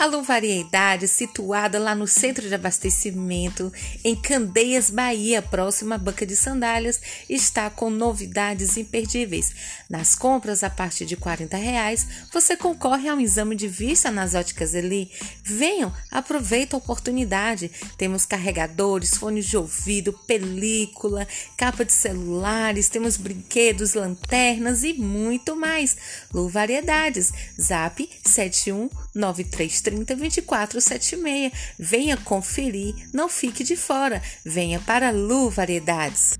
A Lu Variedade, situada lá no centro de abastecimento, em Candeias, Bahia, próxima à Banca de Sandálias, está com novidades imperdíveis. Nas compras a partir de 40 reais, você concorre a um exame de vista nas óticas Eli. Venham, aproveita a oportunidade. Temos carregadores, fones de ouvido, película, capa de celulares, temos brinquedos, lanternas e muito mais. Lu Variedades, zap 7193 30 24 76. Venha conferir, não fique de fora. Venha para Lu Variedades.